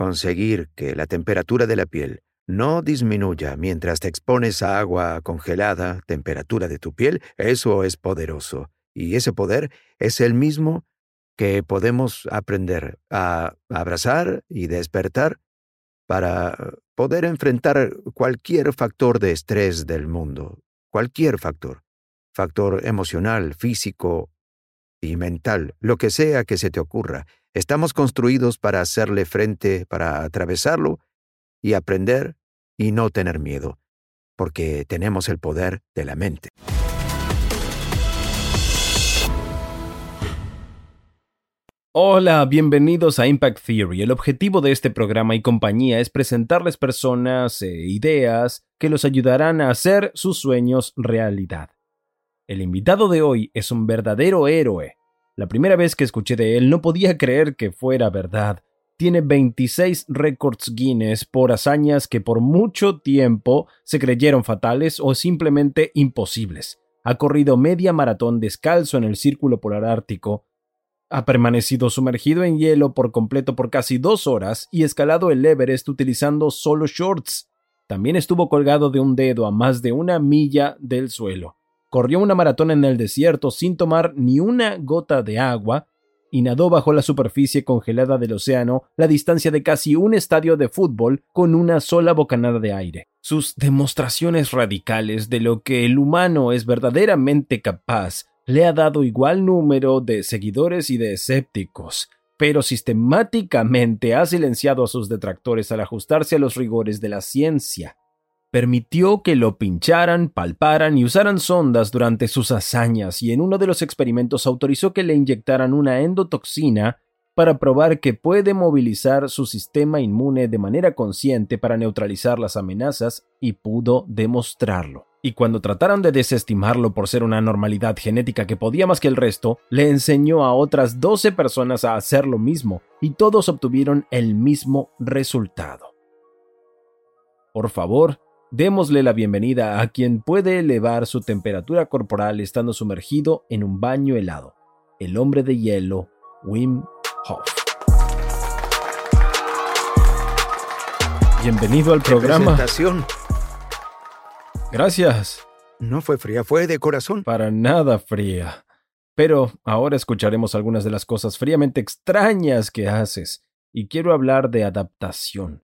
Conseguir que la temperatura de la piel no disminuya mientras te expones a agua congelada, temperatura de tu piel, eso es poderoso. Y ese poder es el mismo que podemos aprender a abrazar y despertar para poder enfrentar cualquier factor de estrés del mundo, cualquier factor, factor emocional, físico y mental, lo que sea que se te ocurra. Estamos construidos para hacerle frente, para atravesarlo y aprender y no tener miedo, porque tenemos el poder de la mente. Hola, bienvenidos a Impact Theory. El objetivo de este programa y compañía es presentarles personas e ideas que los ayudarán a hacer sus sueños realidad. El invitado de hoy es un verdadero héroe la primera vez que escuché de él no podía creer que fuera verdad. Tiene 26 récords Guinness por hazañas que por mucho tiempo se creyeron fatales o simplemente imposibles. Ha corrido media maratón descalzo en el Círculo Polar Ártico, ha permanecido sumergido en hielo por completo por casi dos horas y escalado el Everest utilizando solo shorts. También estuvo colgado de un dedo a más de una milla del suelo corrió una maratón en el desierto sin tomar ni una gota de agua y nadó bajo la superficie congelada del océano la distancia de casi un estadio de fútbol con una sola bocanada de aire. Sus demostraciones radicales de lo que el humano es verdaderamente capaz le ha dado igual número de seguidores y de escépticos, pero sistemáticamente ha silenciado a sus detractores al ajustarse a los rigores de la ciencia permitió que lo pincharan, palparan y usaran sondas durante sus hazañas y en uno de los experimentos autorizó que le inyectaran una endotoxina para probar que puede movilizar su sistema inmune de manera consciente para neutralizar las amenazas y pudo demostrarlo. Y cuando trataron de desestimarlo por ser una anormalidad genética que podía más que el resto, le enseñó a otras 12 personas a hacer lo mismo y todos obtuvieron el mismo resultado. Por favor, Démosle la bienvenida a quien puede elevar su temperatura corporal estando sumergido en un baño helado, el hombre de hielo, Wim Hof. Bienvenido al programa. Presentación. Gracias. No fue fría, fue de corazón. Para nada fría. Pero ahora escucharemos algunas de las cosas fríamente extrañas que haces, y quiero hablar de adaptación.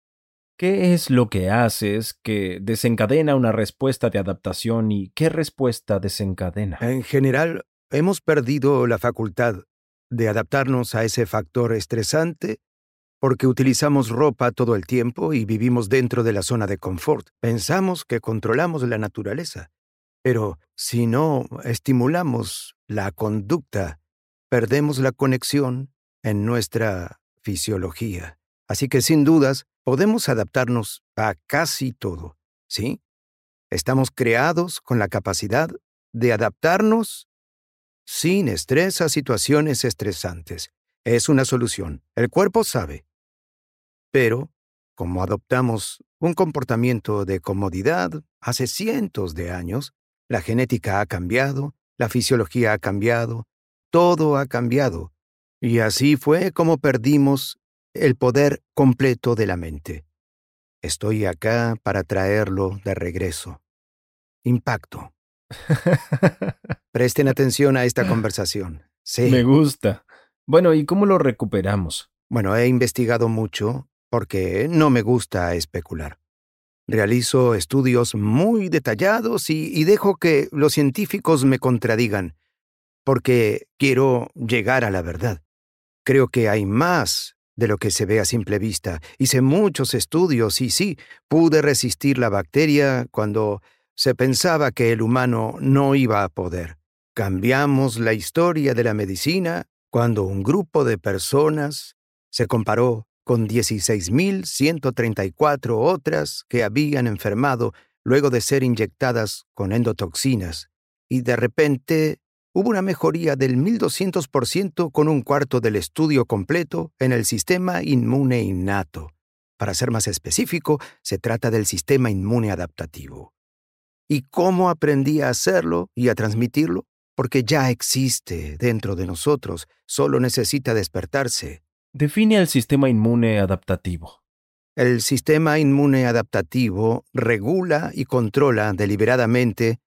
¿Qué es lo que haces que desencadena una respuesta de adaptación y qué respuesta desencadena? En general, hemos perdido la facultad de adaptarnos a ese factor estresante porque utilizamos ropa todo el tiempo y vivimos dentro de la zona de confort. Pensamos que controlamos la naturaleza, pero si no estimulamos la conducta, perdemos la conexión en nuestra fisiología. Así que sin dudas, podemos adaptarnos a casi todo, ¿sí? Estamos creados con la capacidad de adaptarnos sin estrés a situaciones estresantes. Es una solución. El cuerpo sabe. Pero, como adoptamos un comportamiento de comodidad hace cientos de años, la genética ha cambiado, la fisiología ha cambiado, todo ha cambiado. Y así fue como perdimos el poder completo de la mente. Estoy acá para traerlo de regreso. Impacto. Presten atención a esta conversación. Sí. Me gusta. Bueno, ¿y cómo lo recuperamos? Bueno, he investigado mucho porque no me gusta especular. Realizo estudios muy detallados y, y, dejo que los científicos me contradigan, porque quiero llegar a la verdad. Creo que hay más de lo que se ve a simple vista. Hice muchos estudios y sí, pude resistir la bacteria cuando se pensaba que el humano no iba a poder. Cambiamos la historia de la medicina cuando un grupo de personas se comparó con 16.134 otras que habían enfermado luego de ser inyectadas con endotoxinas, y de repente hubo una mejoría del 1200% con un cuarto del estudio completo en el sistema inmune innato. Para ser más específico, se trata del sistema inmune adaptativo. ¿Y cómo aprendí a hacerlo y a transmitirlo? Porque ya existe dentro de nosotros, solo necesita despertarse. Define el sistema inmune adaptativo. El sistema inmune adaptativo regula y controla deliberadamente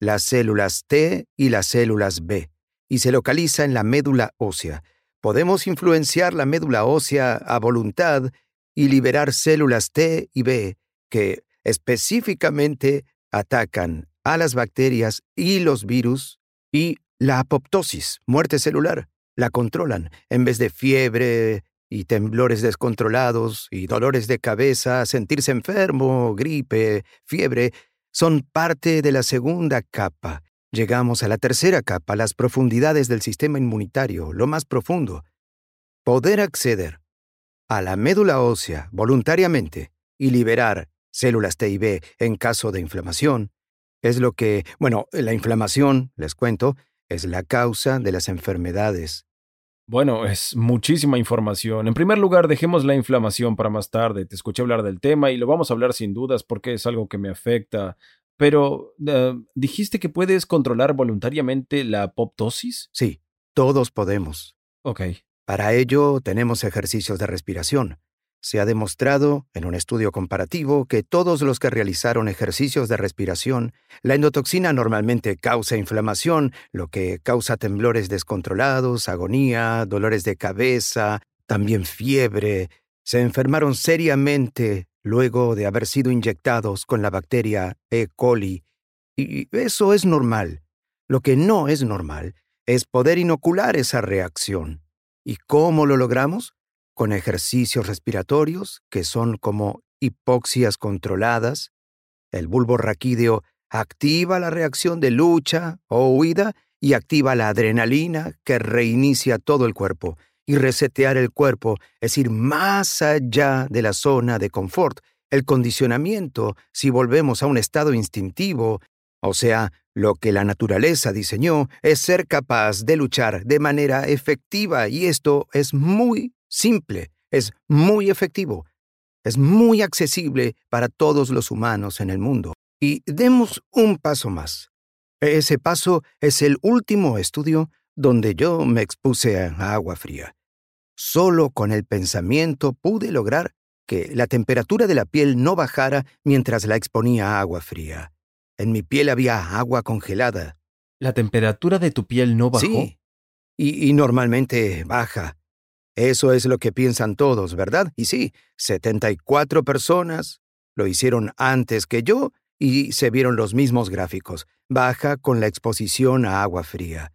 las células T y las células B, y se localiza en la médula ósea. Podemos influenciar la médula ósea a voluntad y liberar células T y B que específicamente atacan a las bacterias y los virus y la apoptosis, muerte celular, la controlan en vez de fiebre y temblores descontrolados y dolores de cabeza, sentirse enfermo, gripe, fiebre, son parte de la segunda capa. Llegamos a la tercera capa, las profundidades del sistema inmunitario, lo más profundo. Poder acceder a la médula ósea voluntariamente y liberar células T y B en caso de inflamación es lo que, bueno, la inflamación, les cuento, es la causa de las enfermedades. Bueno, es muchísima información. En primer lugar, dejemos la inflamación para más tarde. Te escuché hablar del tema y lo vamos a hablar sin dudas porque es algo que me afecta. Pero, eh, ¿dijiste que puedes controlar voluntariamente la apoptosis? Sí, todos podemos. Ok. Para ello tenemos ejercicios de respiración. Se ha demostrado, en un estudio comparativo, que todos los que realizaron ejercicios de respiración, la endotoxina normalmente causa inflamación, lo que causa temblores descontrolados, agonía, dolores de cabeza, también fiebre. Se enfermaron seriamente luego de haber sido inyectados con la bacteria E. coli. Y eso es normal. Lo que no es normal es poder inocular esa reacción. ¿Y cómo lo logramos? Con ejercicios respiratorios, que son como hipoxias controladas. El bulbo raquídeo activa la reacción de lucha o huida y activa la adrenalina que reinicia todo el cuerpo. Y resetear el cuerpo es ir más allá de la zona de confort, el condicionamiento, si volvemos a un estado instintivo, o sea, lo que la naturaleza diseñó es ser capaz de luchar de manera efectiva y esto es muy simple, es muy efectivo, es muy accesible para todos los humanos en el mundo. Y demos un paso más. Ese paso es el último estudio donde yo me expuse a agua fría. Solo con el pensamiento pude lograr que la temperatura de la piel no bajara mientras la exponía a agua fría. En mi piel había agua congelada. ¿La temperatura de tu piel no bajó? Sí. Y, y normalmente baja eso es lo que piensan todos, ¿verdad? Y sí, 74 personas lo hicieron antes que yo y se vieron los mismos gráficos. Baja con la exposición a agua fría.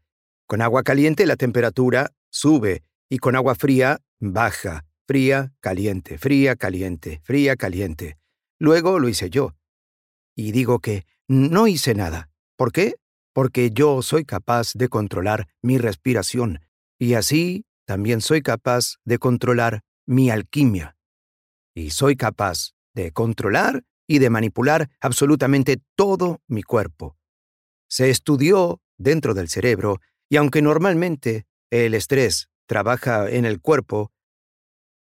Con agua caliente la temperatura sube y con agua fría baja. Fría, caliente, fría, caliente, fría, caliente. Luego lo hice yo. Y digo que no hice nada. ¿Por qué? Porque yo soy capaz de controlar mi respiración. Y así también soy capaz de controlar mi alquimia. Y soy capaz de controlar y de manipular absolutamente todo mi cuerpo. Se estudió dentro del cerebro y aunque normalmente el estrés trabaja en el cuerpo,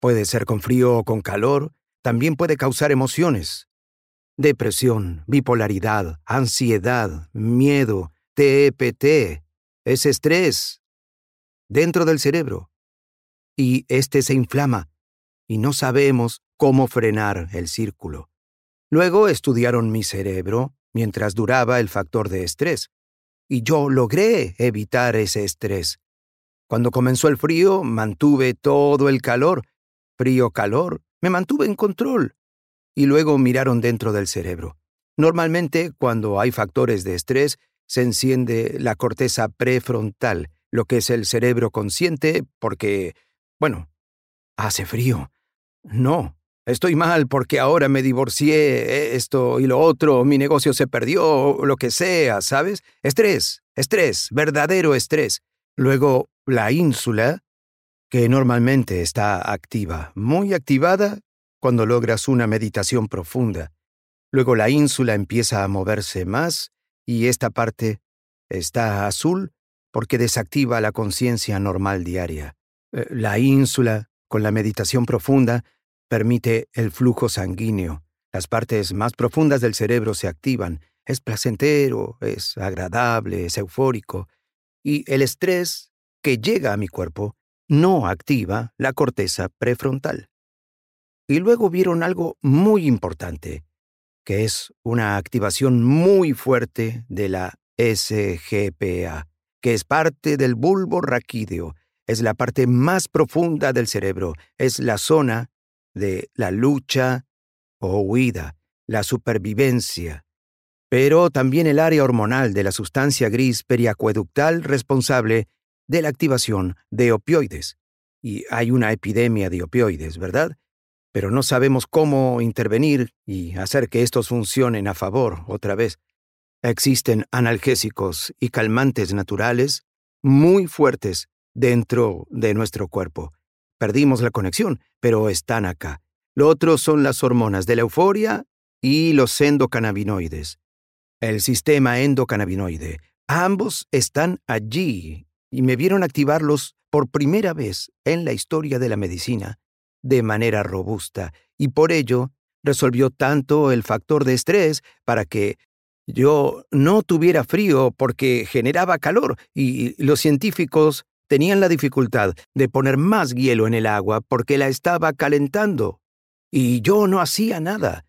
puede ser con frío o con calor, también puede causar emociones. Depresión, bipolaridad, ansiedad, miedo, TEPT, es estrés, dentro del cerebro. Y éste se inflama, y no sabemos cómo frenar el círculo. Luego estudiaron mi cerebro mientras duraba el factor de estrés, y yo logré evitar ese estrés. Cuando comenzó el frío, mantuve todo el calor. Frío-calor, me mantuve en control. Y luego miraron dentro del cerebro. Normalmente, cuando hay factores de estrés, se enciende la corteza prefrontal, lo que es el cerebro consciente, porque, bueno, hace frío. No, estoy mal porque ahora me divorcié, esto y lo otro, mi negocio se perdió, lo que sea, ¿sabes? Estrés, estrés, verdadero estrés. Luego, la ínsula, que normalmente está activa, muy activada cuando logras una meditación profunda. Luego la ínsula empieza a moverse más y esta parte está azul porque desactiva la conciencia normal diaria. Eh, la ínsula, con la meditación profunda, permite el flujo sanguíneo. Las partes más profundas del cerebro se activan. Es placentero, es agradable, es eufórico. Y el estrés que llega a mi cuerpo no activa la corteza prefrontal. Y luego vieron algo muy importante, que es una activación muy fuerte de la SGPA, que es parte del bulbo raquídeo, es la parte más profunda del cerebro, es la zona de la lucha o huida, la supervivencia, pero también el área hormonal de la sustancia gris periacueductal responsable de la activación de opioides. Y hay una epidemia de opioides, ¿verdad? Pero no sabemos cómo intervenir y hacer que estos funcionen a favor otra vez. Existen analgésicos y calmantes naturales muy fuertes dentro de nuestro cuerpo. Perdimos la conexión, pero están acá. Lo otro son las hormonas de la euforia y los endocannabinoides. El sistema endocannabinoide. Ambos están allí y me vieron activarlos por primera vez en la historia de la medicina de manera robusta y por ello resolvió tanto el factor de estrés para que yo no tuviera frío porque generaba calor y los científicos tenían la dificultad de poner más hielo en el agua porque la estaba calentando. Y yo no hacía nada.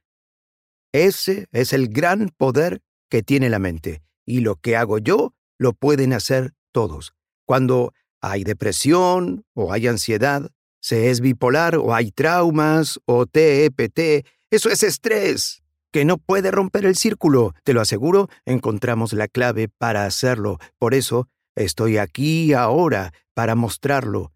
Ese es el gran poder que tiene la mente. Y lo que hago yo lo pueden hacer todos. Cuando hay depresión o hay ansiedad, se es bipolar o hay traumas o TEPT, eso es estrés que no puede romper el círculo. Te lo aseguro, encontramos la clave para hacerlo. Por eso estoy aquí ahora para mostrarlo.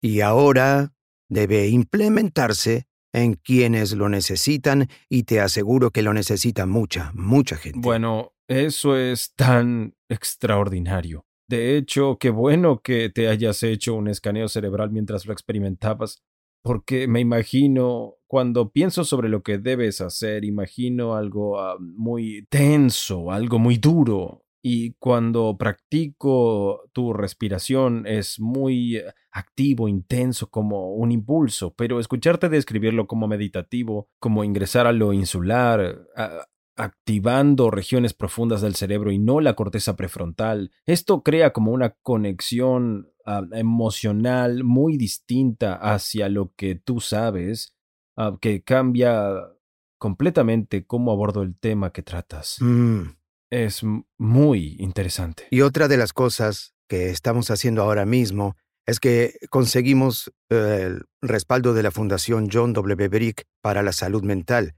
Y ahora debe implementarse en quienes lo necesitan y te aseguro que lo necesita mucha, mucha gente. Bueno, eso es tan extraordinario. De hecho, qué bueno que te hayas hecho un escaneo cerebral mientras lo experimentabas, porque me imagino, cuando pienso sobre lo que debes hacer, imagino algo ah, muy tenso, algo muy duro, y cuando practico tu respiración es muy activo, intenso, como un impulso, pero escucharte describirlo como meditativo, como ingresar a lo insular, activando regiones profundas del cerebro y no la corteza prefrontal, esto crea como una conexión emocional muy distinta hacia lo que tú sabes, ah, que cambia completamente cómo abordo el tema que tratas. Mm. Es muy interesante. Y otra de las cosas que estamos haciendo ahora mismo es que conseguimos eh, el respaldo de la Fundación John W. Brick para la salud mental.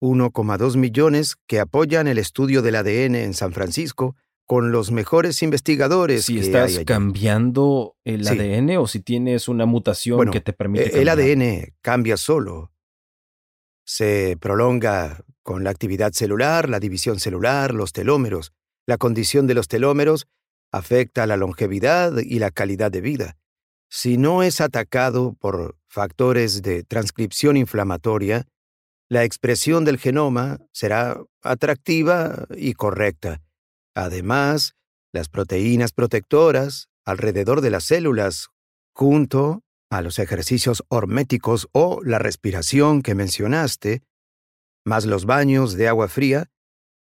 1,2 millones que apoyan el estudio del ADN en San Francisco con los mejores investigadores. Si estás cambiando el ADN o si tienes una mutación que te permite. E, el ADN cambia solo. Se prolonga con la actividad celular, la división celular, los telómeros. La condición de los telómeros afecta la longevidad y la calidad de vida. Si no es atacado por factores de transcripción inflamatoria, la expresión del genoma será atractiva y correcta. Además, las proteínas protectoras alrededor de las células, junto a los ejercicios horméticos o la respiración que mencionaste, más los baños de agua fría,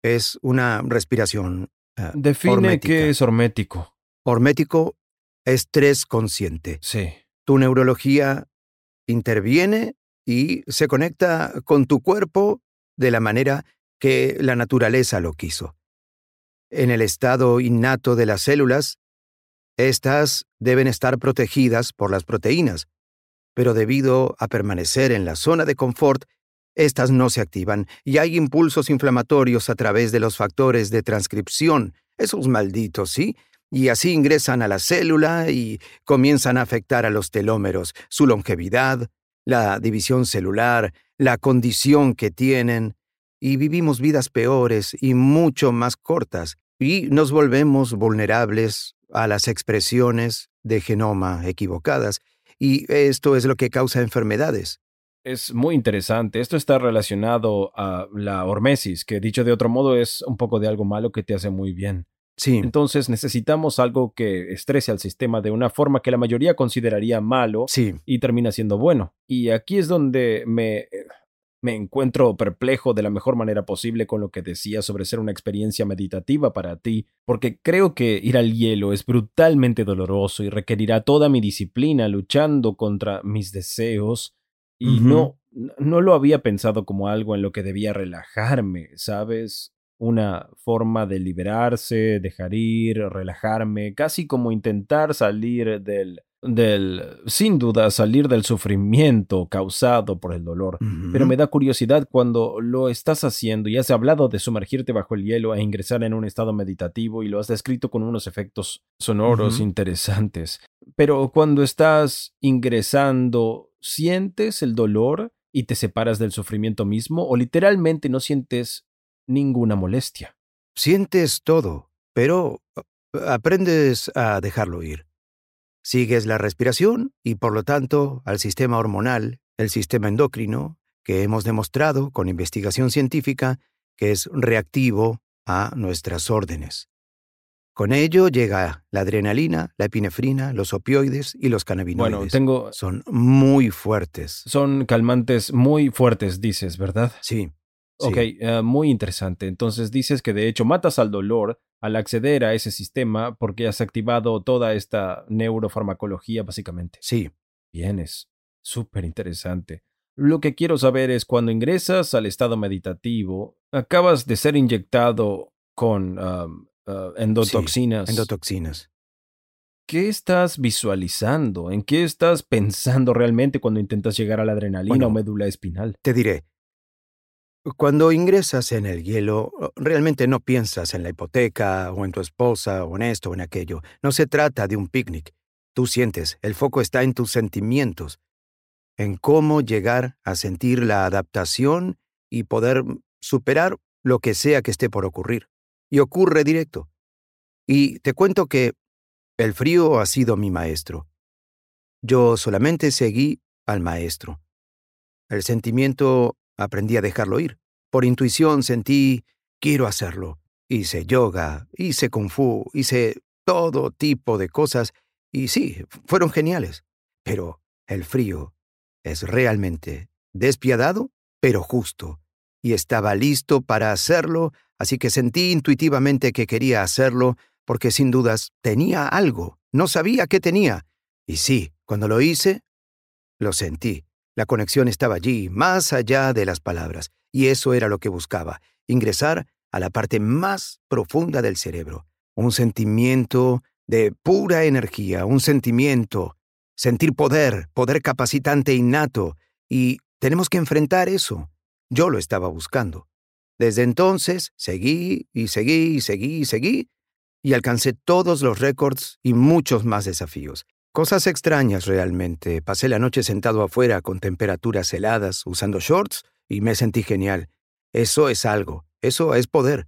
es una respiración. Uh, Define qué es hormético. Hormético, estrés consciente. Sí. Tu neurología interviene y se conecta con tu cuerpo de la manera que la naturaleza lo quiso. En el estado innato de las células, estas deben estar protegidas por las proteínas, pero debido a permanecer en la zona de confort, estas no se activan y hay impulsos inflamatorios a través de los factores de transcripción, esos malditos, ¿sí? Y así ingresan a la célula y comienzan a afectar a los telómeros, su longevidad, la división celular, la condición que tienen, y vivimos vidas peores y mucho más cortas, y nos volvemos vulnerables a las expresiones de genoma equivocadas, y esto es lo que causa enfermedades. Es muy interesante. Esto está relacionado a la hormesis, que dicho de otro modo es un poco de algo malo que te hace muy bien. Sí. Entonces necesitamos algo que estrese al sistema de una forma que la mayoría consideraría malo Sí. y termina siendo bueno. Y aquí es donde me, me encuentro perplejo de la mejor manera posible con lo que decía sobre ser una experiencia meditativa para ti, porque creo que ir al hielo es brutalmente doloroso y requerirá toda mi disciplina luchando contra mis deseos y no no lo había pensado como algo en lo que debía relajarme, ¿sabes? Una forma de liberarse, dejar ir, relajarme, casi como intentar salir del del sin duda salir del sufrimiento causado por el dolor. Pero me da curiosidad cuando lo estás haciendo y has hablado de sumergirte bajo el hielo e ingresar en un estado meditativo y lo has descrito con unos efectos sonoros interesantes. Pero cuando estás ingresando, ¿sientes el dolor y te separas del sufrimiento mismo o literalmente no sientes ninguna molestia? Sientes todo, pero uh, aprendes a dejarlo ir. Sigues la respiración y por lo tanto al sistema hormonal, el sistema endocrino, que hemos demostrado con investigación científica que es reactivo a nuestras órdenes. Con ello llega la adrenalina, la epinefrina, los opioides y los cannabinoides. Bueno, tengo Son muy fuertes. son calmantes muy fuertes, dices, ¿verdad? Sí. sí. Ok, eh, muy interesante. Entonces dices que de hecho matas al dolor al acceder a ese sistema porque has activado toda esta neurofarmacología básicamente. Sí. Bien, es súper interesante. Lo que quiero saber es cuando ingresas al estado meditativo, acabas de ser inyectado con um, uh, endotoxinas. Endotoxinas. ¿Qué estás visualizando? ¿En qué estás pensando realmente cuando intentas llegar a la adrenalina Bueno, o médula espinal? Te diré, cuando ingresas en el hielo, realmente no piensas en la hipoteca o en tu esposa o en esto o en aquello. No se trata de un picnic. Tú sientes, el foco está en tus sentimientos, en cómo llegar a sentir la adaptación y poder superar lo que sea que esté por ocurrir. Y ocurre directo. Y te cuento que el frío ha sido mi maestro. Yo solamente seguí al maestro. El sentimiento aprendí a dejarlo ir. Por intuición sentí, quiero hacerlo. Hice yoga, hice kung fu, hice todo tipo de cosas y sí, fueron geniales. Pero el frío es realmente despiadado, pero justo. Y estaba listo para hacerlo, así que sentí intuitivamente que quería hacerlo porque sin dudas tenía algo. No sabía qué tenía. Y sí, cuando lo hice, lo sentí. La conexión estaba allí, más allá de las palabras, y eso era lo que buscaba, ingresar a la parte más profunda del cerebro, un sentimiento de pura energía, un sentimiento, sentir poder, poder capacitante innato, y tenemos que enfrentar eso. Yo lo estaba buscando. Desde entonces, seguí y seguí y seguí y seguí, y alcancé todos los récords y muchos más desafíos. Cosas extrañas realmente. Pasé la noche sentado afuera con temperaturas heladas, usando shorts, y me sentí genial. Eso es algo, eso es poder.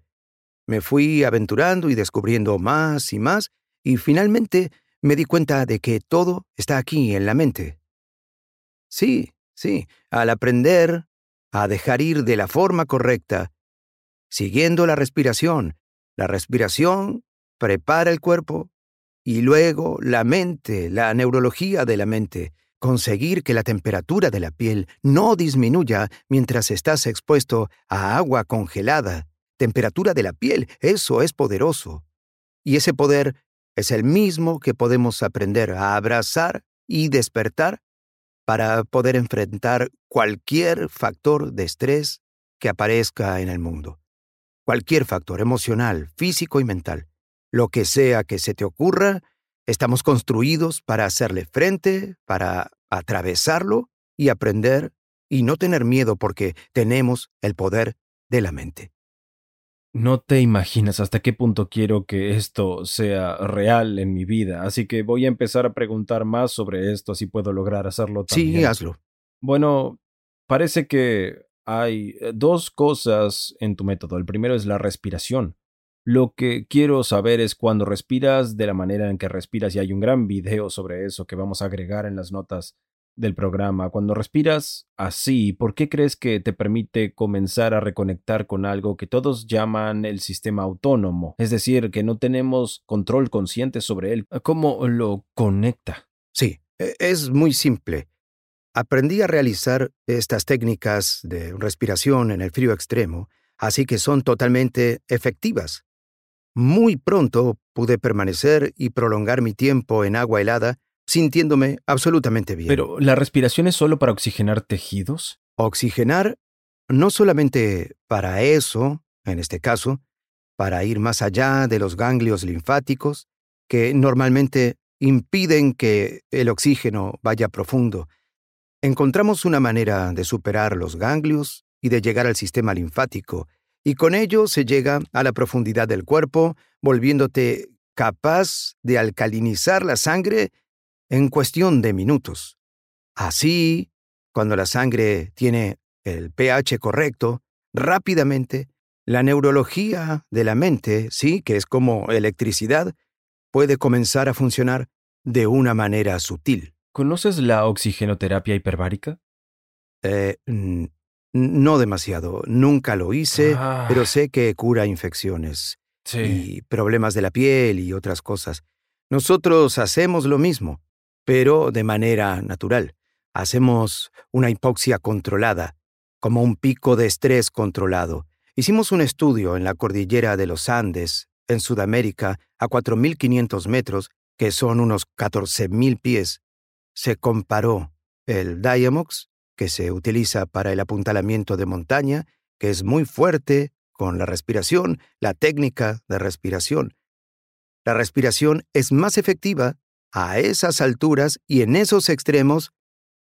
Me fui aventurando y descubriendo más y más, y finalmente me di cuenta de que todo está aquí en la mente. Sí, sí, al aprender a dejar ir de la forma correcta, siguiendo la respiración, la respiración prepara el cuerpo y luego la mente, la neurología de la mente, conseguir que la temperatura de la piel no disminuya mientras estás expuesto a agua congelada. Temperatura de la piel, eso es poderoso. Y ese poder es el mismo que podemos aprender a abrazar y despertar para poder enfrentar cualquier factor de estrés que aparezca en el mundo. Cualquier factor emocional, físico y mental. Lo que sea que se te ocurra, estamos construidos para hacerle frente, para atravesarlo y aprender y no tener miedo porque tenemos el poder de la mente. No te imaginas hasta qué punto quiero que esto sea real en mi vida, así que voy a empezar a preguntar más sobre esto, así puedo lograr hacerlo también. Sí, hazlo. Bueno, parece que hay eh, dos cosas en tu método. El primero es la respiración. Lo que quiero saber es cuando respiras, de la manera en que respiras, y hay un gran video sobre eso que vamos a agregar en las notas del programa. Cuando respiras así, ¿por qué crees que te permite comenzar a reconectar con algo que todos llaman el sistema autónomo? Es decir, que no tenemos control consciente sobre él. ¿Cómo lo conecta? Sí, e, es muy simple. Aprendí a realizar estas técnicas de respiración en el frío extremo, así que son totalmente efectivas. Muy pronto pude permanecer y prolongar mi tiempo en agua helada sintiéndome absolutamente bien. Pero, ¿la respiración es solo para oxigenar tejidos? Oxigenar no solamente para eso, en este caso, para ir más allá de los ganglios linfáticos, que normalmente impiden que el oxígeno vaya profundo. Encontramos una manera de superar los ganglios y de llegar al sistema linfático, y con ello se llega a la profundidad del cuerpo, volviéndote capaz de alcalinizar la sangre en cuestión de minutos. Así, cuando la sangre tiene el pH correcto, rápidamente, la neurología de la mente, sí, que es como electricidad, puede comenzar a funcionar de una manera sutil. ¿Conoces la oxigenoterapia hiperbárica? Eh, no demasiado. Nunca lo hice, Ah. pero sé que cura infecciones Sí. y problemas de la piel y otras cosas. Nosotros hacemos lo mismo pero de manera natural. Hacemos una hipoxia controlada, como un pico de estrés controlado. Hicimos un estudio en la cordillera de los Andes, en Sudamérica, a 4.500 metros, que son unos 14.000 pies. Se comparó el Diamox, que se utiliza para el apuntalamiento de montaña, que es muy fuerte, con la respiración, la técnica de respiración. La respiración es más efectiva a esas alturas y en esos extremos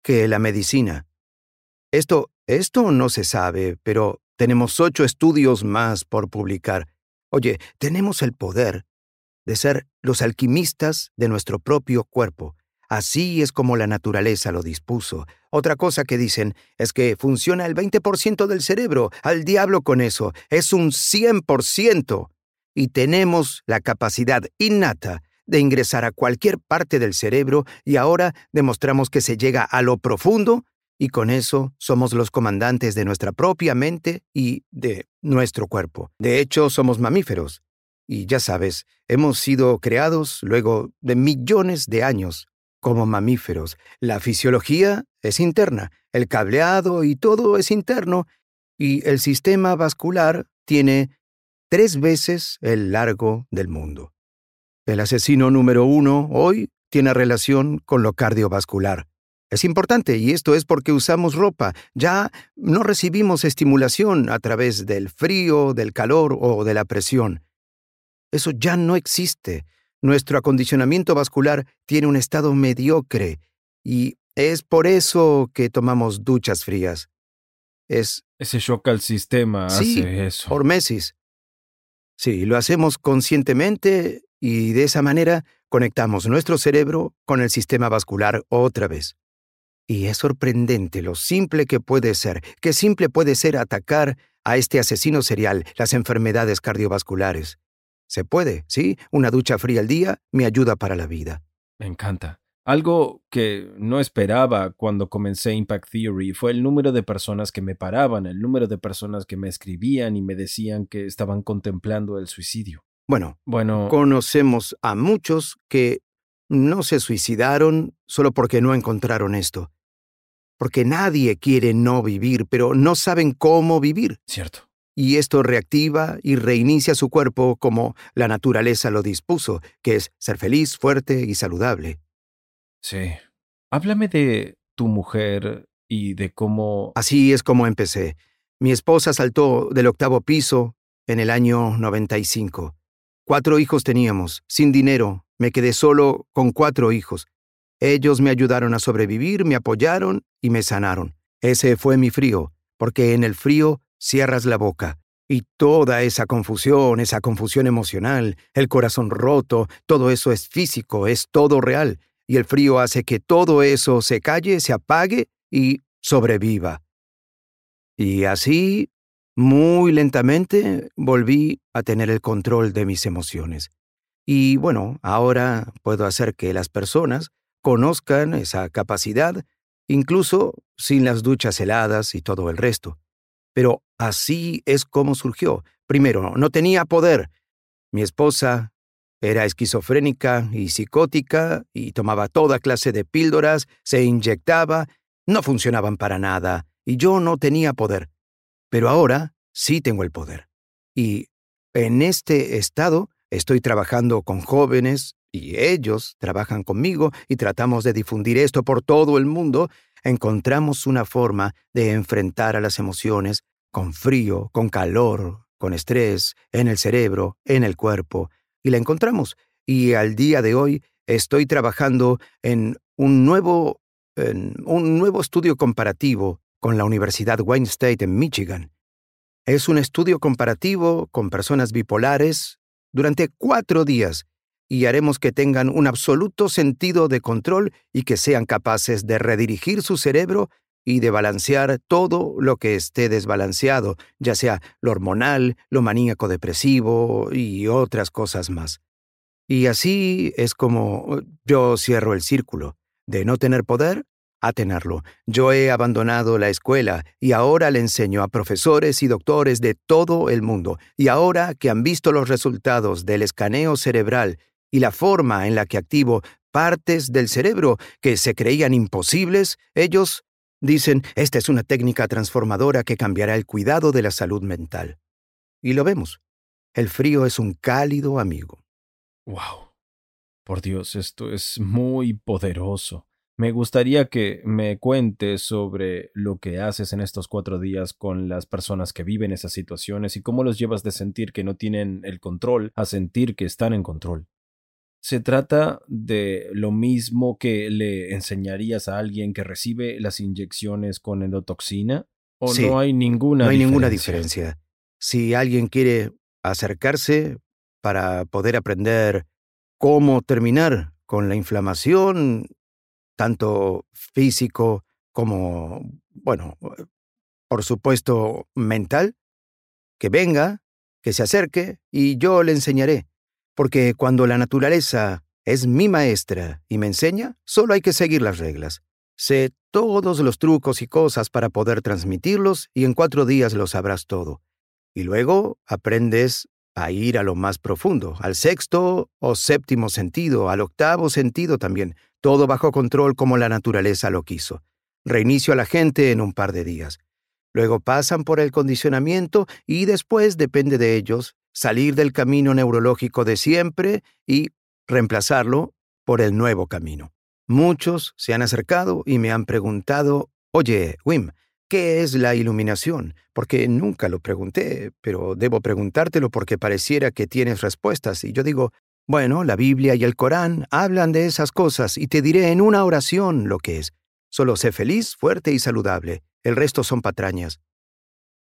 que la medicina. Esto, esto no se sabe, pero tenemos ocho estudios más por publicar. Oye, tenemos el poder de ser los alquimistas de nuestro propio cuerpo. Así es como la naturaleza lo dispuso. Otra cosa que dicen es que funciona el 20% del cerebro. Al diablo con eso. Es un 100%. Y tenemos la capacidad innata de ingresar a cualquier parte del cerebro y ahora demostramos que se llega a lo profundo y con eso somos los comandantes de nuestra propia mente y de nuestro cuerpo. De hecho, somos mamíferos. Y ya sabes, hemos sido creados luego de millones de años como mamíferos. La fisiología es interna, el cableado y todo es interno, y el sistema vascular tiene tres veces el largo del mundo. El asesino número uno hoy tiene relación con lo cardiovascular. Es importante y esto es porque usamos ropa. Ya no recibimos estimulación a través del frío, del calor o de la presión. Eso ya no existe. Nuestro acondicionamiento vascular tiene un estado mediocre y es por eso que tomamos duchas frías. Es Ese shock al sistema Sí, hace eso. hormesis. Sí, lo hacemos conscientemente y de esa manera conectamos nuestro cerebro con el sistema vascular otra vez. Y es sorprendente lo simple que puede ser, qué simple puede ser atacar a este asesino serial, las enfermedades cardiovasculares. Se puede, ¿sí? Una ducha fría al día me ayuda para la vida. Me encanta. Algo que no esperaba cuando comencé Impact Theory fue el número de personas que me paraban, el número de personas que me escribían y me decían que estaban contemplando el suicidio. Bueno, Bueno, conocemos a muchos que no se suicidaron solo porque no encontraron esto. Porque nadie quiere no vivir, pero no saben cómo vivir. cierto. Y esto reactiva y reinicia su cuerpo como la naturaleza lo dispuso, que es ser feliz, fuerte y saludable. Sí. Háblame de tu mujer y de cómo... Así es como empecé. Mi esposa saltó del octavo piso en el año 95. Cuatro hijos teníamos, sin dinero. Me quedé solo con cuatro hijos. Ellos me ayudaron a sobrevivir, me apoyaron y me sanaron. Ese fue mi frío, porque en el frío cierras la boca. Y toda esa confusión, esa confusión emocional, el corazón roto, todo eso es físico, es todo real. Y el frío hace que todo eso se calle, se apague y sobreviva. Y así Muy lentamente volví a tener el control de mis emociones. Y bueno, ahora puedo hacer que las personas conozcan esa capacidad, incluso sin las duchas heladas y todo el resto. Pero así es como surgió. Primero, no tenía poder. Mi esposa era esquizofrénica y psicótica y tomaba toda clase de píldoras, se inyectaba, no funcionaban para nada, y yo no tenía poder. Pero ahora sí tengo el poder. Y en este estado estoy trabajando con jóvenes y ellos trabajan conmigo y tratamos de difundir esto por todo el mundo. Encontramos una forma de enfrentar a las emociones con frío, con calor, con estrés, en el cerebro, en el cuerpo, y la encontramos. Y al día de hoy estoy trabajando en un nuevo, un nuevo estudio comparativo con la Universidad Wayne State en Michigan. Es un estudio comparativo con personas bipolares durante cuatro días y haremos que tengan un absoluto sentido de control y que sean capaces de redirigir su cerebro y de balancear todo lo que esté desbalanceado, ya sea lo hormonal, lo maníaco depresivo y otras cosas más. Y así es como yo cierro el círculo, de no tener poder a tenerlo. Yo he abandonado la escuela y ahora le enseño a profesores y doctores de todo el mundo. Y ahora que han visto los resultados del escaneo cerebral y la forma en la que activo partes del cerebro que se creían imposibles, ellos dicen, esta es una técnica transformadora que cambiará el cuidado de la salud mental. Y lo vemos. El frío es un cálido amigo. Wow. Por Dios, esto es muy poderoso. Me gustaría que me cuentes sobre lo que haces en estos cuatro días con las personas que viven esas situaciones y cómo los llevas de sentir que no tienen el control a sentir que están en control. ¿Se trata de lo mismo que le enseñarías a alguien que recibe las inyecciones con endotoxina? ¿O no hay ninguna No hay diferencia? ninguna diferencia. Si alguien quiere acercarse para poder aprender cómo terminar con la inflamación, tanto físico como, bueno, por supuesto, mental, que venga, que se acerque y yo le enseñaré. Porque cuando la naturaleza es mi maestra y me enseña, solo hay que seguir las reglas. Sé todos los trucos y cosas para poder transmitirlos y en cuatro días lo sabrás todo. Y luego aprendes a ir a lo más profundo, al sexto o séptimo sentido, al octavo sentido también, todo bajo control como la naturaleza lo quiso. Reinicio a la gente en un par de días. Luego pasan por el condicionamiento y después depende de ellos salir del camino neurológico de siempre y reemplazarlo por el nuevo camino. Muchos se han acercado y me han preguntado, oye, Wim, ¿qué es la iluminación? Porque nunca lo pregunté, pero debo preguntártelo porque pareciera que tienes respuestas. Y yo digo, bueno, la Biblia y el Corán hablan de esas cosas y te diré en una oración lo que es. Solo sé feliz, fuerte y saludable. El resto son patrañas.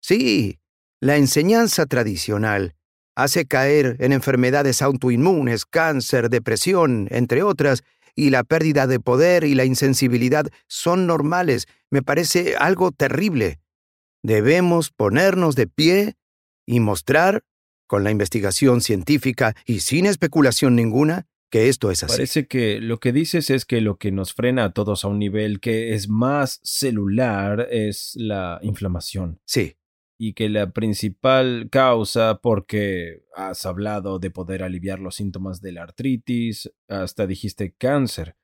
Sí, la enseñanza tradicional hace caer en enfermedades autoinmunes, cáncer, depresión, entre otras, y la pérdida de poder y la insensibilidad son normales. Me parece algo terrible. Debemos ponernos de pie y mostrar, con la investigación científica y sin especulación ninguna, que esto es así. Parece que lo que dices es que lo que nos frena a todos a un nivel que es más celular es la inflamación. Sí, y que la principal causa, porque has hablado de poder aliviar los síntomas de la artritis, hasta dijiste cáncer,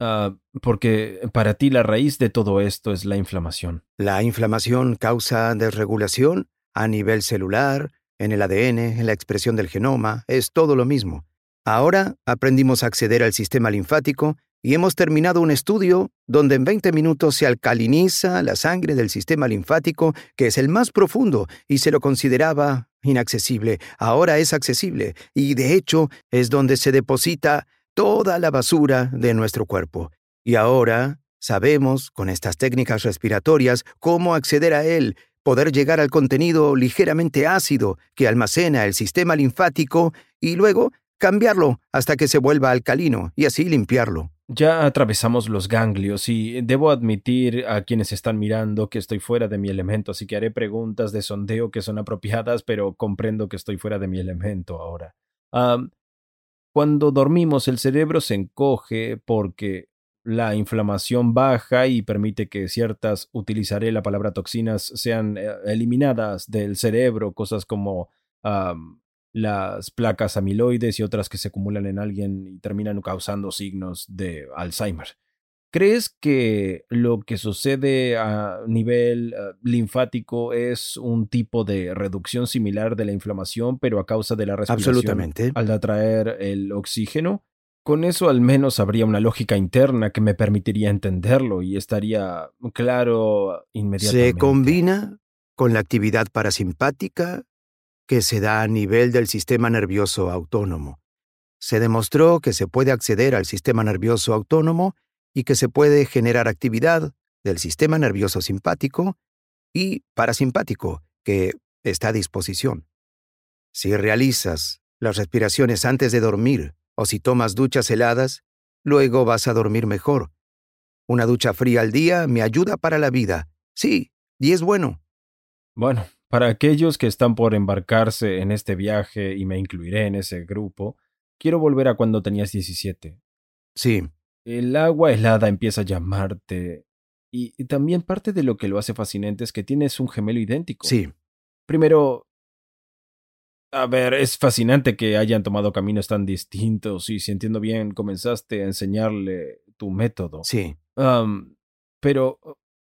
ah, porque para ti la raíz de todo esto es la inflamación. la inflamación causa desregulación a nivel celular, en el ADN, en la expresión del genoma, es todo lo mismo. Ahora aprendimos a acceder al sistema linfático y hemos terminado un estudio donde en 20 minutos se alcaliniza la sangre del sistema linfático, que es el más profundo y se lo consideraba inaccesible. Ahora es accesible y de hecho es donde se deposita toda la basura de nuestro cuerpo. Y ahora sabemos, con estas técnicas respiratorias, cómo acceder a él, poder llegar al contenido ligeramente ácido que almacena el sistema linfático y luego cambiarlo hasta que se vuelva alcalino y así limpiarlo. Ya atravesamos los ganglios y debo admitir a quienes están mirando que estoy fuera de mi elemento, así que haré preguntas de sondeo que son apropiadas, pero comprendo que estoy fuera de mi elemento ahora. cuando dormimos el cerebro se encoge porque la inflamación baja y permite que ciertas, utilizaré la palabra toxinas, sean eh, eliminadas del cerebro, cosas como las placas amiloides y otras que se acumulan en alguien y terminan causando signos de Alzheimer. ¿Crees que lo que sucede a nivel eh, linfático es un tipo de reducción similar de la inflamación, pero a causa de la respiración Absolutamente. al atraer el oxígeno? Con eso al menos habría una lógica interna que me permitiría entenderlo y estaría claro inmediatamente. Se combina con la actividad parasimpática que se da a nivel del sistema nervioso autónomo. Se demostró que se puede acceder al sistema nervioso autónomo y que se puede generar actividad del sistema nervioso simpático y parasimpático, que está a disposición. Si realizas las respiraciones antes de dormir o si tomas duchas heladas, luego vas a dormir mejor. Una ducha fría al día me ayuda para la vida. Sí, y es bueno. Bueno, para aquellos que están por embarcarse en este viaje, y me incluiré en ese grupo, quiero volver a cuando tenías 17. Sí. El agua helada empieza a llamarte. Y, también parte de lo que lo hace fascinante es que tienes un gemelo idéntico. Sí. Primero, a ver, es fascinante que hayan tomado caminos tan distintos y si entiendo bien, comenzaste a enseñarle tu método. Sí. pero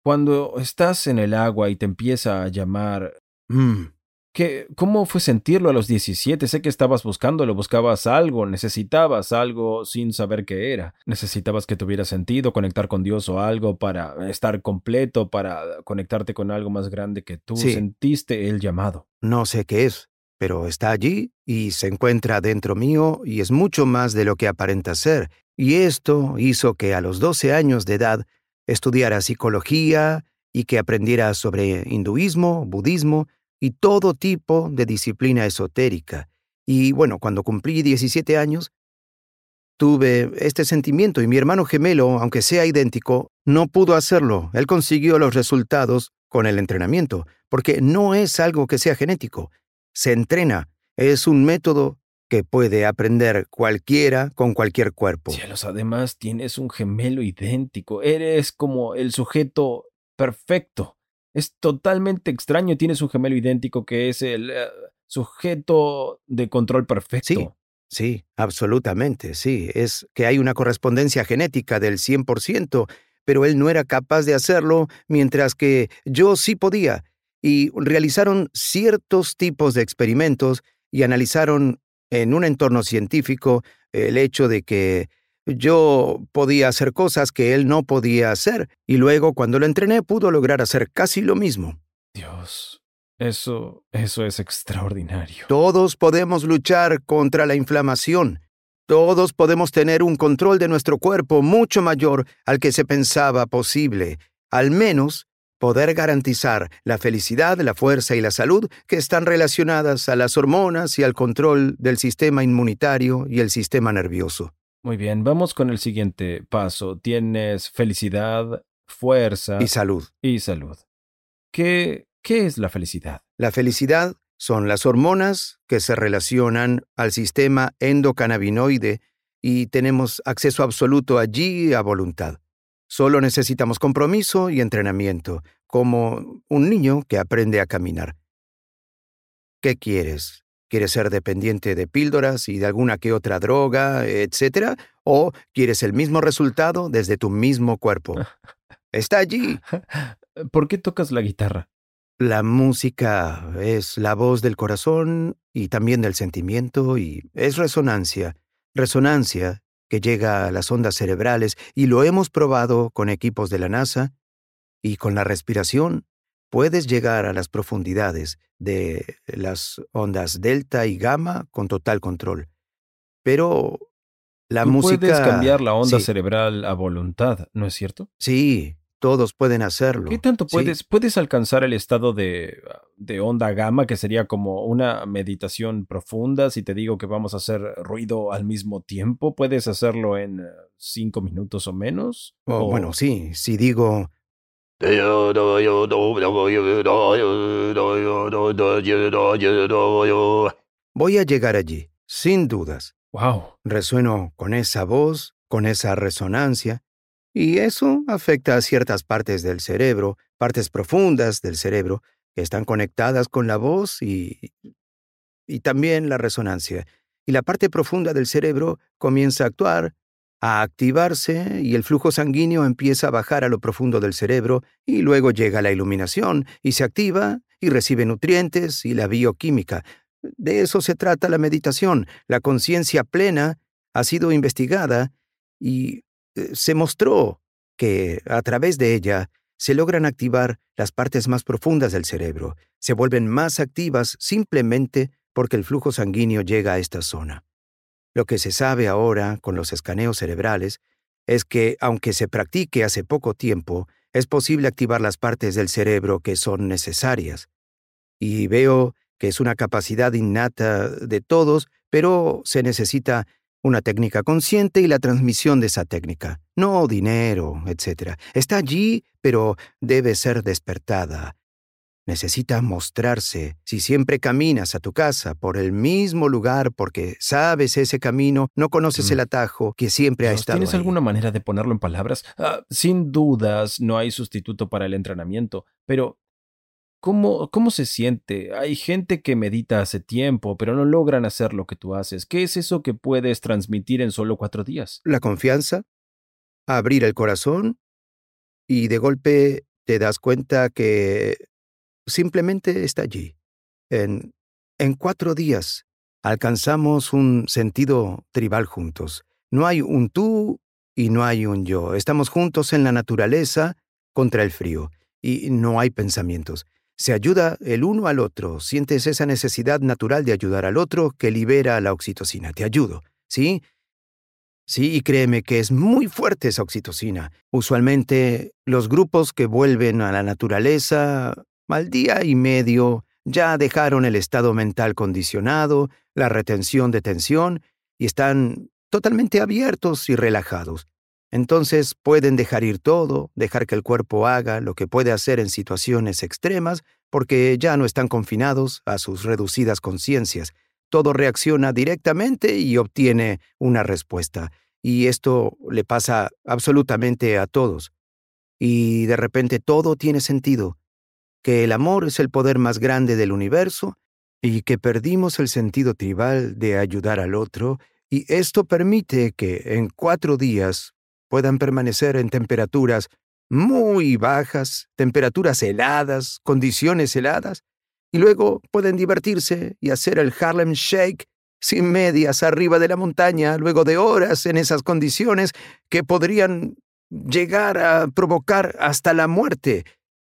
cuando estás en el agua y te empieza a llamar... Mm. ¿qué, ¿Cómo fue sentirlo a los 17? Sé que estabas buscándolo, buscabas algo, necesitabas algo sin saber qué era. Necesitabas que tuviera sentido, conectar con Dios o algo para estar completo, para conectarte con algo más grande que tú. Sentiste el llamado. No sé qué es, pero está allí y se encuentra dentro mío y es mucho más de lo que aparenta ser. Y esto hizo que a los 12 años de edad estudiara psicología y que aprendiera sobre hinduismo, budismo y todo tipo de disciplina esotérica. Y bueno, cuando cumplí 17 años, tuve este sentimiento y mi hermano gemelo, aunque sea idéntico, no pudo hacerlo. Él consiguió los resultados con el entrenamiento, porque no es algo que sea genético. Se entrena. Es un método que puede aprender cualquiera con cualquier cuerpo. Cielos, además tienes un gemelo idéntico. Eres como el sujeto perfecto. Es totalmente extraño. Tienes un gemelo idéntico que es el eh, sujeto de control perfecto. Sí, sí, absolutamente, sí. Es que hay una correspondencia genética del 100%, pero él no era capaz de hacerlo, mientras que yo sí podía. Y realizaron ciertos tipos de experimentos y analizaron en un entorno científico el hecho de que yo podía hacer cosas que él no podía hacer, y luego cuando lo entrené pudo lograr hacer casi lo mismo. Dios, eso, eso es extraordinario. Todos podemos luchar contra la inflamación. Todos podemos tener un control de nuestro cuerpo mucho mayor al que se pensaba posible. Al menos poder garantizar la felicidad, la fuerza y la salud que están relacionadas a las hormonas y al control del sistema inmunitario y el sistema nervioso. Muy bien, vamos con el siguiente paso. Tienes felicidad, fuerza y salud. Y salud. ¿Qué, qué es la felicidad? La felicidad son las hormonas que se relacionan al sistema endocannabinoide y tenemos acceso absoluto allí a voluntad. Solo necesitamos compromiso y entrenamiento, como un niño que aprende a caminar. ¿Qué quieres? ¿Quieres ser dependiente de píldoras y de alguna que otra droga, etcétera? ¿O quieres el mismo resultado desde tu mismo cuerpo? Está allí. ¿Por qué tocas la guitarra? La música es la voz del corazón y también del sentimiento y es resonancia. Resonancia que llega a las ondas cerebrales y lo hemos probado con equipos de la NASA, y con la respiración puedes llegar a las profundidades de las ondas delta y gamma con total control. Pero la música... Puedes cambiar la onda cerebral a voluntad, ¿no es cierto? Sí, todos pueden hacerlo. ¿Qué tanto Sí. puedes, puedes alcanzar el estado de, de onda gamma, que sería como una meditación profunda? Si te digo que vamos a hacer ruido al mismo tiempo, ¿puedes hacerlo en eh, cinco minutos o menos? Oh, O- Bueno, sí, si digo, voy a llegar allí, sin dudas. Wow. Resueno con esa voz, con esa resonancia, y eso afecta a ciertas partes del cerebro, partes profundas del cerebro, que están conectadas con la voz y, y también la resonancia. Y la parte profunda del cerebro comienza a actuar, a activarse, y el flujo sanguíneo empieza a bajar a lo profundo del cerebro, y luego llega la iluminación, y se activa, y recibe nutrientes, y la bioquímica. De eso se trata la meditación. La conciencia plena ha sido investigada y se mostró que a través de ella se logran activar las partes más profundas del cerebro, se vuelven más activas simplemente porque el flujo sanguíneo llega a esta zona. Lo que se sabe ahora con los escaneos cerebrales es que, aunque se practique hace poco tiempo, es posible activar las partes del cerebro que son necesarias. Y veo que es una capacidad innata de todos, pero se necesita una técnica consciente y la transmisión de esa técnica, no dinero, etc. Está allí, pero debe ser despertada. Necesita mostrarse. Si siempre caminas a tu casa por el mismo lugar porque sabes ese camino, no conoces Mm. el atajo que siempre ha estado ¿Tienes ahí. alguna manera de ponerlo en palabras? Ah, sin dudas, no hay sustituto para el entrenamiento, pero ¿cómo, ¿cómo se siente? Hay gente que medita hace tiempo, pero no logran hacer lo que tú haces. ¿Qué es eso que puedes transmitir en solo cuatro días? La confianza, abrir el corazón y de golpe te das cuenta que simplemente está allí. En, en cuatro días alcanzamos un sentido tribal juntos. No hay un tú y no hay un yo. Estamos juntos en la naturaleza contra el frío y no hay pensamientos. Se ayuda el uno al otro. Sientes esa necesidad natural de ayudar al otro que libera la oxitocina. Te ayudo, ¿sí? Sí, y créeme que es muy fuerte esa oxitocina. Usualmente los grupos que vuelven a la naturaleza al día y medio ya dejaron el estado mental condicionado, la retención de tensión y están totalmente abiertos y relajados. Entonces pueden dejar ir todo, dejar que el cuerpo haga lo que puede hacer en situaciones extremas, porque ya no están confinados a sus reducidas conciencias. Todo reacciona directamente y obtiene una respuesta. Y esto le pasa absolutamente a todos. Y de repente todo tiene sentido, que el amor es el poder más grande del universo y que perdimos el sentido tribal de ayudar al otro, y esto permite que en cuatro días puedan permanecer en temperaturas muy bajas, temperaturas heladas, condiciones heladas, y luego pueden divertirse y hacer el Harlem Shake sin medias arriba de la montaña, luego de horas en esas condiciones que podrían llegar a provocar hasta la muerte,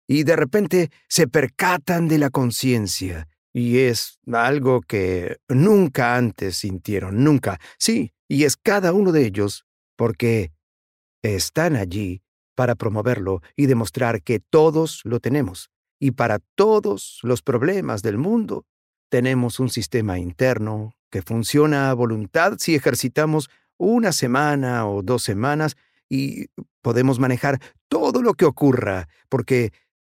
y de repente se percatan de la conciencia, y es algo que nunca antes sintieron, nunca. Sí, y es cada uno de ellos, porque están allí para promoverlo y demostrar que todos lo tenemos. Y para todos los problemas del mundo, tenemos un sistema interno que funciona a voluntad si ejercitamos una semana o dos semanas y podemos manejar todo lo que ocurra, porque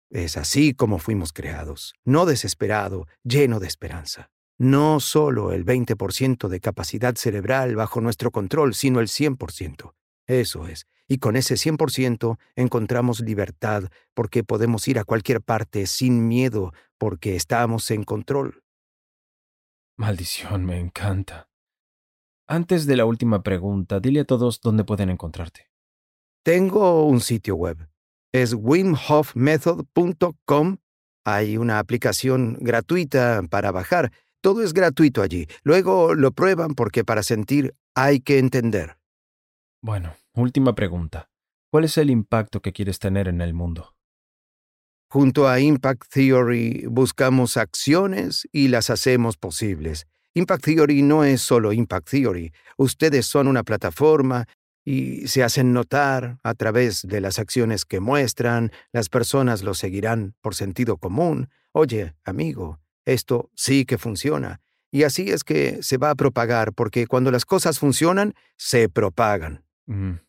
es así como fuimos creados, no desesperado, lleno de esperanza. No solo el 20% de capacidad cerebral bajo nuestro control, sino el 100%. Eso es. Y con ese 100% encontramos libertad porque podemos ir a cualquier parte sin miedo porque estamos en control. Maldición, me encanta. Antes de la última pregunta, dile a todos dónde pueden encontrarte. Tengo un sitio web. Es wimhofmethod.com. Hay una aplicación gratuita para bajar. Todo es gratuito allí. Luego lo prueban porque para sentir hay que entender. Bueno, última pregunta. ¿Cuál es el impacto que quieres tener en el mundo? Junto a Impact Theory buscamos acciones y las hacemos posibles. Impact Theory no es solo Impact Theory. Ustedes son una plataforma y se hacen notar a través de las acciones que muestran, las personas lo seguirán por sentido común. Oye, amigo, esto sí que funciona. Y así es que se va a propagar, porque cuando las cosas funcionan, se propagan. Mm.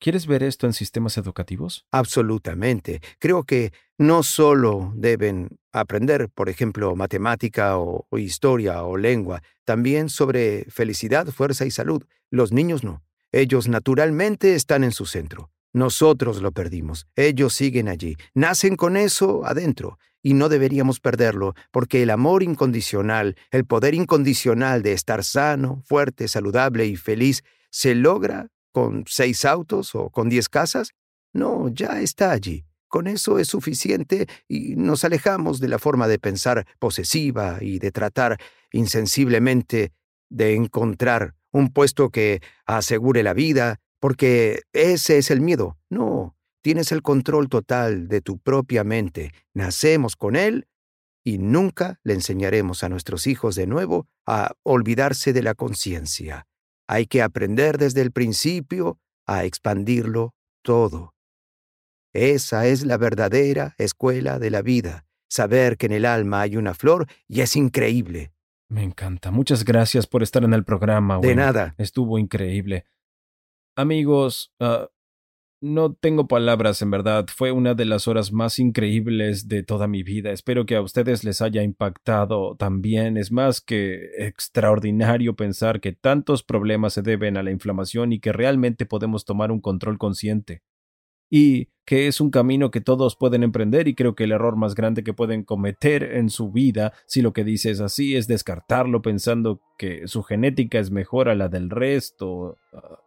¿Quieres ver esto en sistemas educativos? Absolutamente. Creo que no solo deben aprender, por ejemplo, matemática o, historia o lengua, también sobre felicidad, fuerza y salud. Los niños no. Ellos naturalmente están en su centro. Nosotros lo perdimos. Ellos siguen allí. Nacen con eso adentro. Y no deberíamos perderlo, porque el amor incondicional, el poder incondicional de estar sano, fuerte, saludable y feliz, se logra con seis autos o con diez casas? No, ya está allí. Con eso es suficiente y nos alejamos de la forma de pensar posesiva y de tratar insensiblemente de encontrar un puesto que asegure la vida, porque ese es el miedo. No, tienes el control total de tu propia mente. Nacemos con él y nunca le enseñaremos a nuestros hijos de nuevo a olvidarse de la conciencia. Hay que aprender desde el principio a expandirlo todo. Esa es la verdadera escuela de la vida, saber que en el alma hay una flor y es increíble. Me encanta. Muchas gracias por estar en el programa. De nada. Estuvo increíble. Amigos, ah, no tengo palabras, en verdad. Fue una de las horas más increíbles de toda mi vida. Espero que a ustedes les haya impactado también. Es más que extraordinario pensar que tantos problemas se deben a la inflamación y que realmente podemos tomar un control consciente. Y que es un camino que todos pueden emprender y creo que el error más grande que pueden cometer en su vida, si lo que dice es así, es descartarlo pensando que su genética es mejor a la del resto.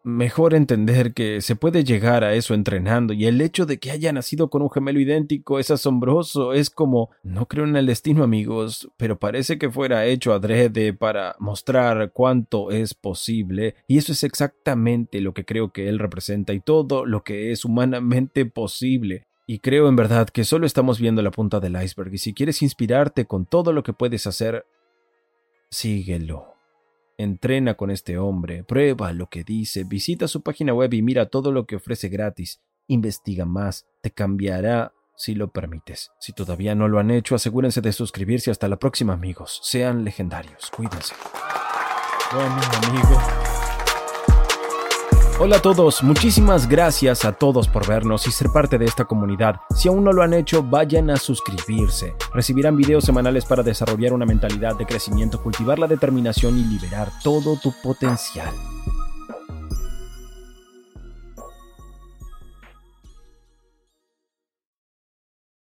Mejor entender que se puede llegar a eso entrenando y el hecho de que haya nacido con un gemelo idéntico es asombroso, es como no creo en el destino amigos, pero parece que fuera hecho adrede para mostrar cuánto es posible y eso es exactamente lo que creo que él representa y todo lo que es humanamente posible y creo en verdad que solo estamos viendo la punta del iceberg y si quieres inspirarte con todo lo que puedes hacer, síguelo. Entrena con este hombre, prueba lo que dice, visita su página web y mira todo lo que ofrece gratis. Investiga más, te cambiará si lo permites. Si todavía no lo han hecho, asegúrense de suscribirse. Hasta la próxima, amigos. Sean legendarios. Cuídense. Bueno, amigo. Hola a todos, muchísimas gracias a todos por vernos y ser parte de esta comunidad. Si aún no lo han hecho, vayan a suscribirse. Recibirán videos semanales para desarrollar una mentalidad de crecimiento, cultivar la determinación y liberar todo tu potencial.